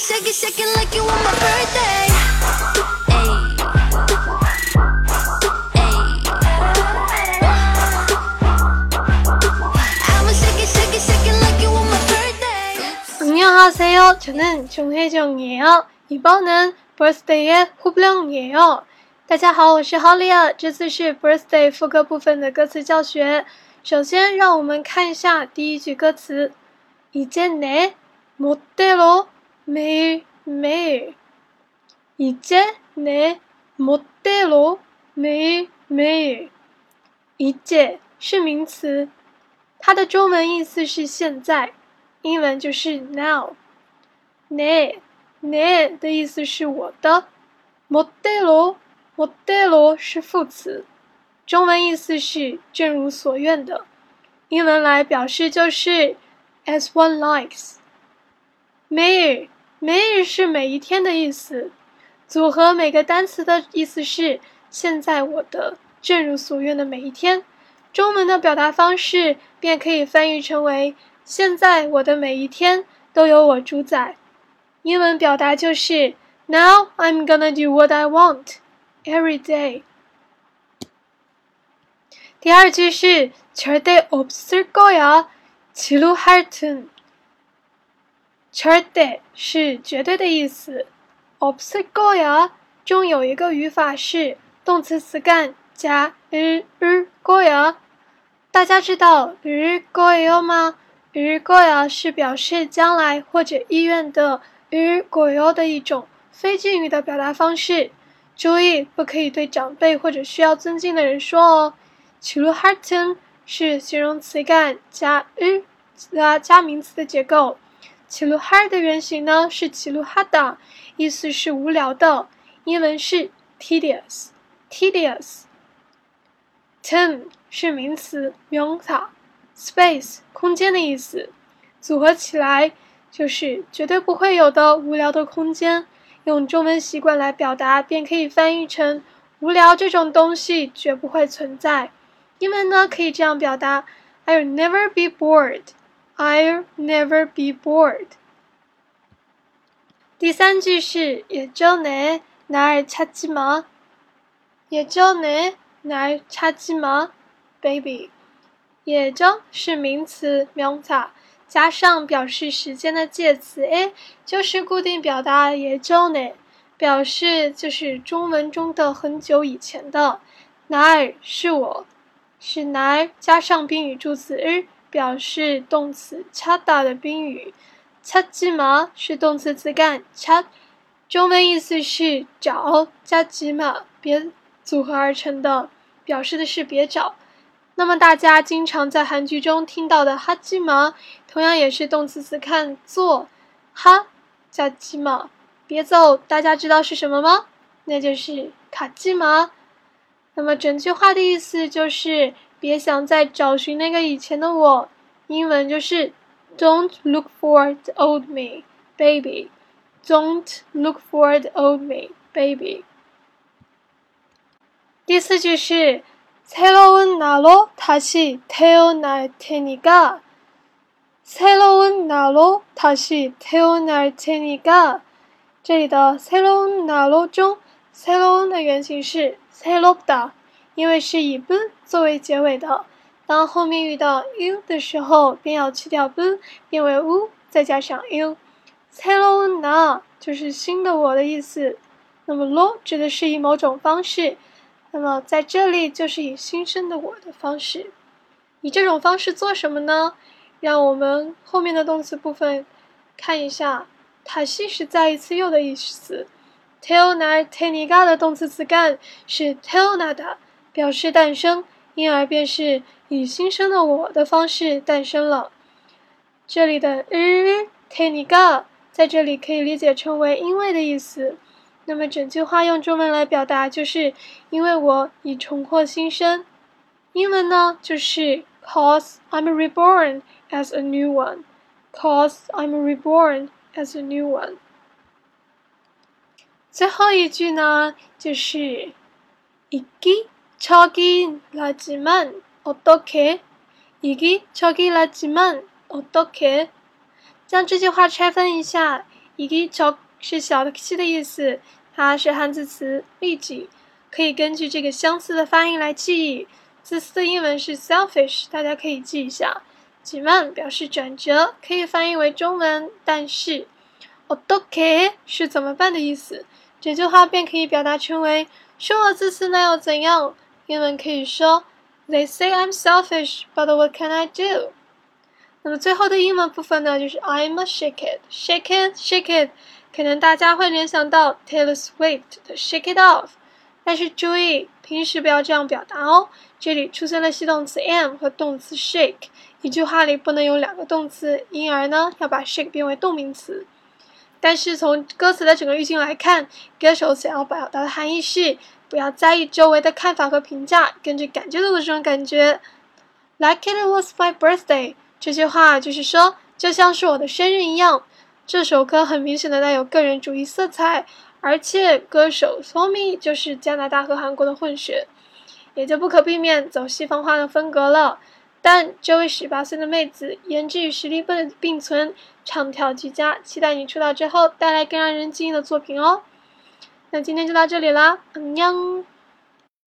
shake it, shake it like you want my birthday. Ayy. Ayy. I'ma shake it, shake it, shake it like you want my birthday. 안녕하세요. 저는 정혜정이에요. 이번은 birthday의 후블령이에요. 大家好，我是 Holly。这次是 birthday 副歌部分的歌词教学。首先，让我们看一下第一句歌词：이제내멋대로 매일매일。 이제내멋대로매일매일。 이제是名词，它的中文意思是现在，英文就是 now。내 내的意思是我的，멋대로 멋대로是副词，中文意思是正如所愿的，英文来表示就是 as one likes。每日 每日是每一天的意思，组合每个单词的意思是现在我的正如所愿的每一天。中文的表达方式便可以翻译成为现在我的每一天都由我主宰。英文表达就是 Now I'm gonna do what I want every day。第二句是절대없을거야지루할 튼。 절대是绝对的意思，없을거야中有一个语法是动词词干加을을거야。 大家知道을거요吗？을거야是表示将来或者意愿的을거요的一种非敬语的表达方式。注意，不可以对长辈或者需要尊敬的人说哦。지루할 튼， 是形容词干加을加加名词的结构。 齐鲁哈的原型呢是齐鲁哈达，意思是无聊的。英文是 tedious，tedious。ten 是名词，用法，space 空间的意思，组合起来就是绝对不会有的无聊的空间。用中文习惯来表达，便可以翻译成无聊这种东西绝不会存在。英文呢可以这样表达：I'll never be bored。I'll never be bored. 第三句是예전에날찾지 마。 예전에날찾지 마, baby。 예전是名词명사。 加上表示时间的介词 a，就是固定表达예전 에， 表示就是中文中的很久以前的。날是我，是날加上宾语助词 을， 表示动词恰当的宾语。恰既麻是动词词干恰中文意思是找加急嘛别组合而成的表示的是别找。那么大家经常在韩剧中听到的哈基麻同样也是动词词干做哈加急嘛别走大家知道是什么吗？那就是卡机麻那么整句话的意思就是别想再找寻那个以前的我，英文就是 Don't look for the old me, baby. Don't look for the old me, baby. 第四句是。 새로운 나로 다시 태어날 테니까 새로운 나로 다시 태어날 테니까 这里的 새로운 나로 中 새로운 的原型是 새롭다 因为是以 b 作为结尾的。当后面遇到 u 的时候，便要去掉 b 变为 u，再加上 u。Hello na 就是新的我的意思。那么 lo 指的是以某种方式，那么在这里就是以新生的我的方式。以这种方式做什么呢？让我们后面的动词部分看一下，塔西是再一次又的意思。tel na te niga 的动词词干是 tell na 的。表示诞生，因而便是以新生的我的方式诞生了。这里的 r teniga 在这里可以理解成为因为的意思。那么整句话用中文来表达，就是因为我已重获新生。英文呢，就是 cause I'm reborn as a new one。cause I'm reborn as a new one。最后一句呢，就是이기 저기라지만어떻게이기저기라지만어떻게将这句话拆分一下。 이기적是小的气的意思，它是汉字词，立即可以根据这个相似的发音来记忆。自私的英文是 selfish，大家可以记一下。지 만表示转折，可以翻译为中文但是。어떻게是怎么办的意思，这句话便可以表达成为说我自私那又怎样？ 英文可以说 They say I'm selfish, but what can I do？那么最后的英文部分呢，就是 I'm a shake it, shake it, shake it。可能大家会联想到 Taylor Swift 的 Shake It Off，但是注意平时不要这样表达哦。这里出现了系动词 am 和动词 shake，一句话里不能有两个动词，因而呢要把 shake 变为动名词。但是从歌词的整个语境来看，歌手想要表达的含义是不要在意周围的看法和评价，跟着感觉走的这种感觉。Like it was my birthday，这句话就是说，就像是我的生日一样。这首歌很明显的带有个人主义色彩，而且歌手 Tommy 就是加拿大和韩国的混血，也就不可避免走西方化的风格了。但这位十八岁的妹子，颜值与实力并并存，唱跳俱佳，期待你出道之后带来更让人惊艳的作品哦。那今天就到这里啦，안 녕。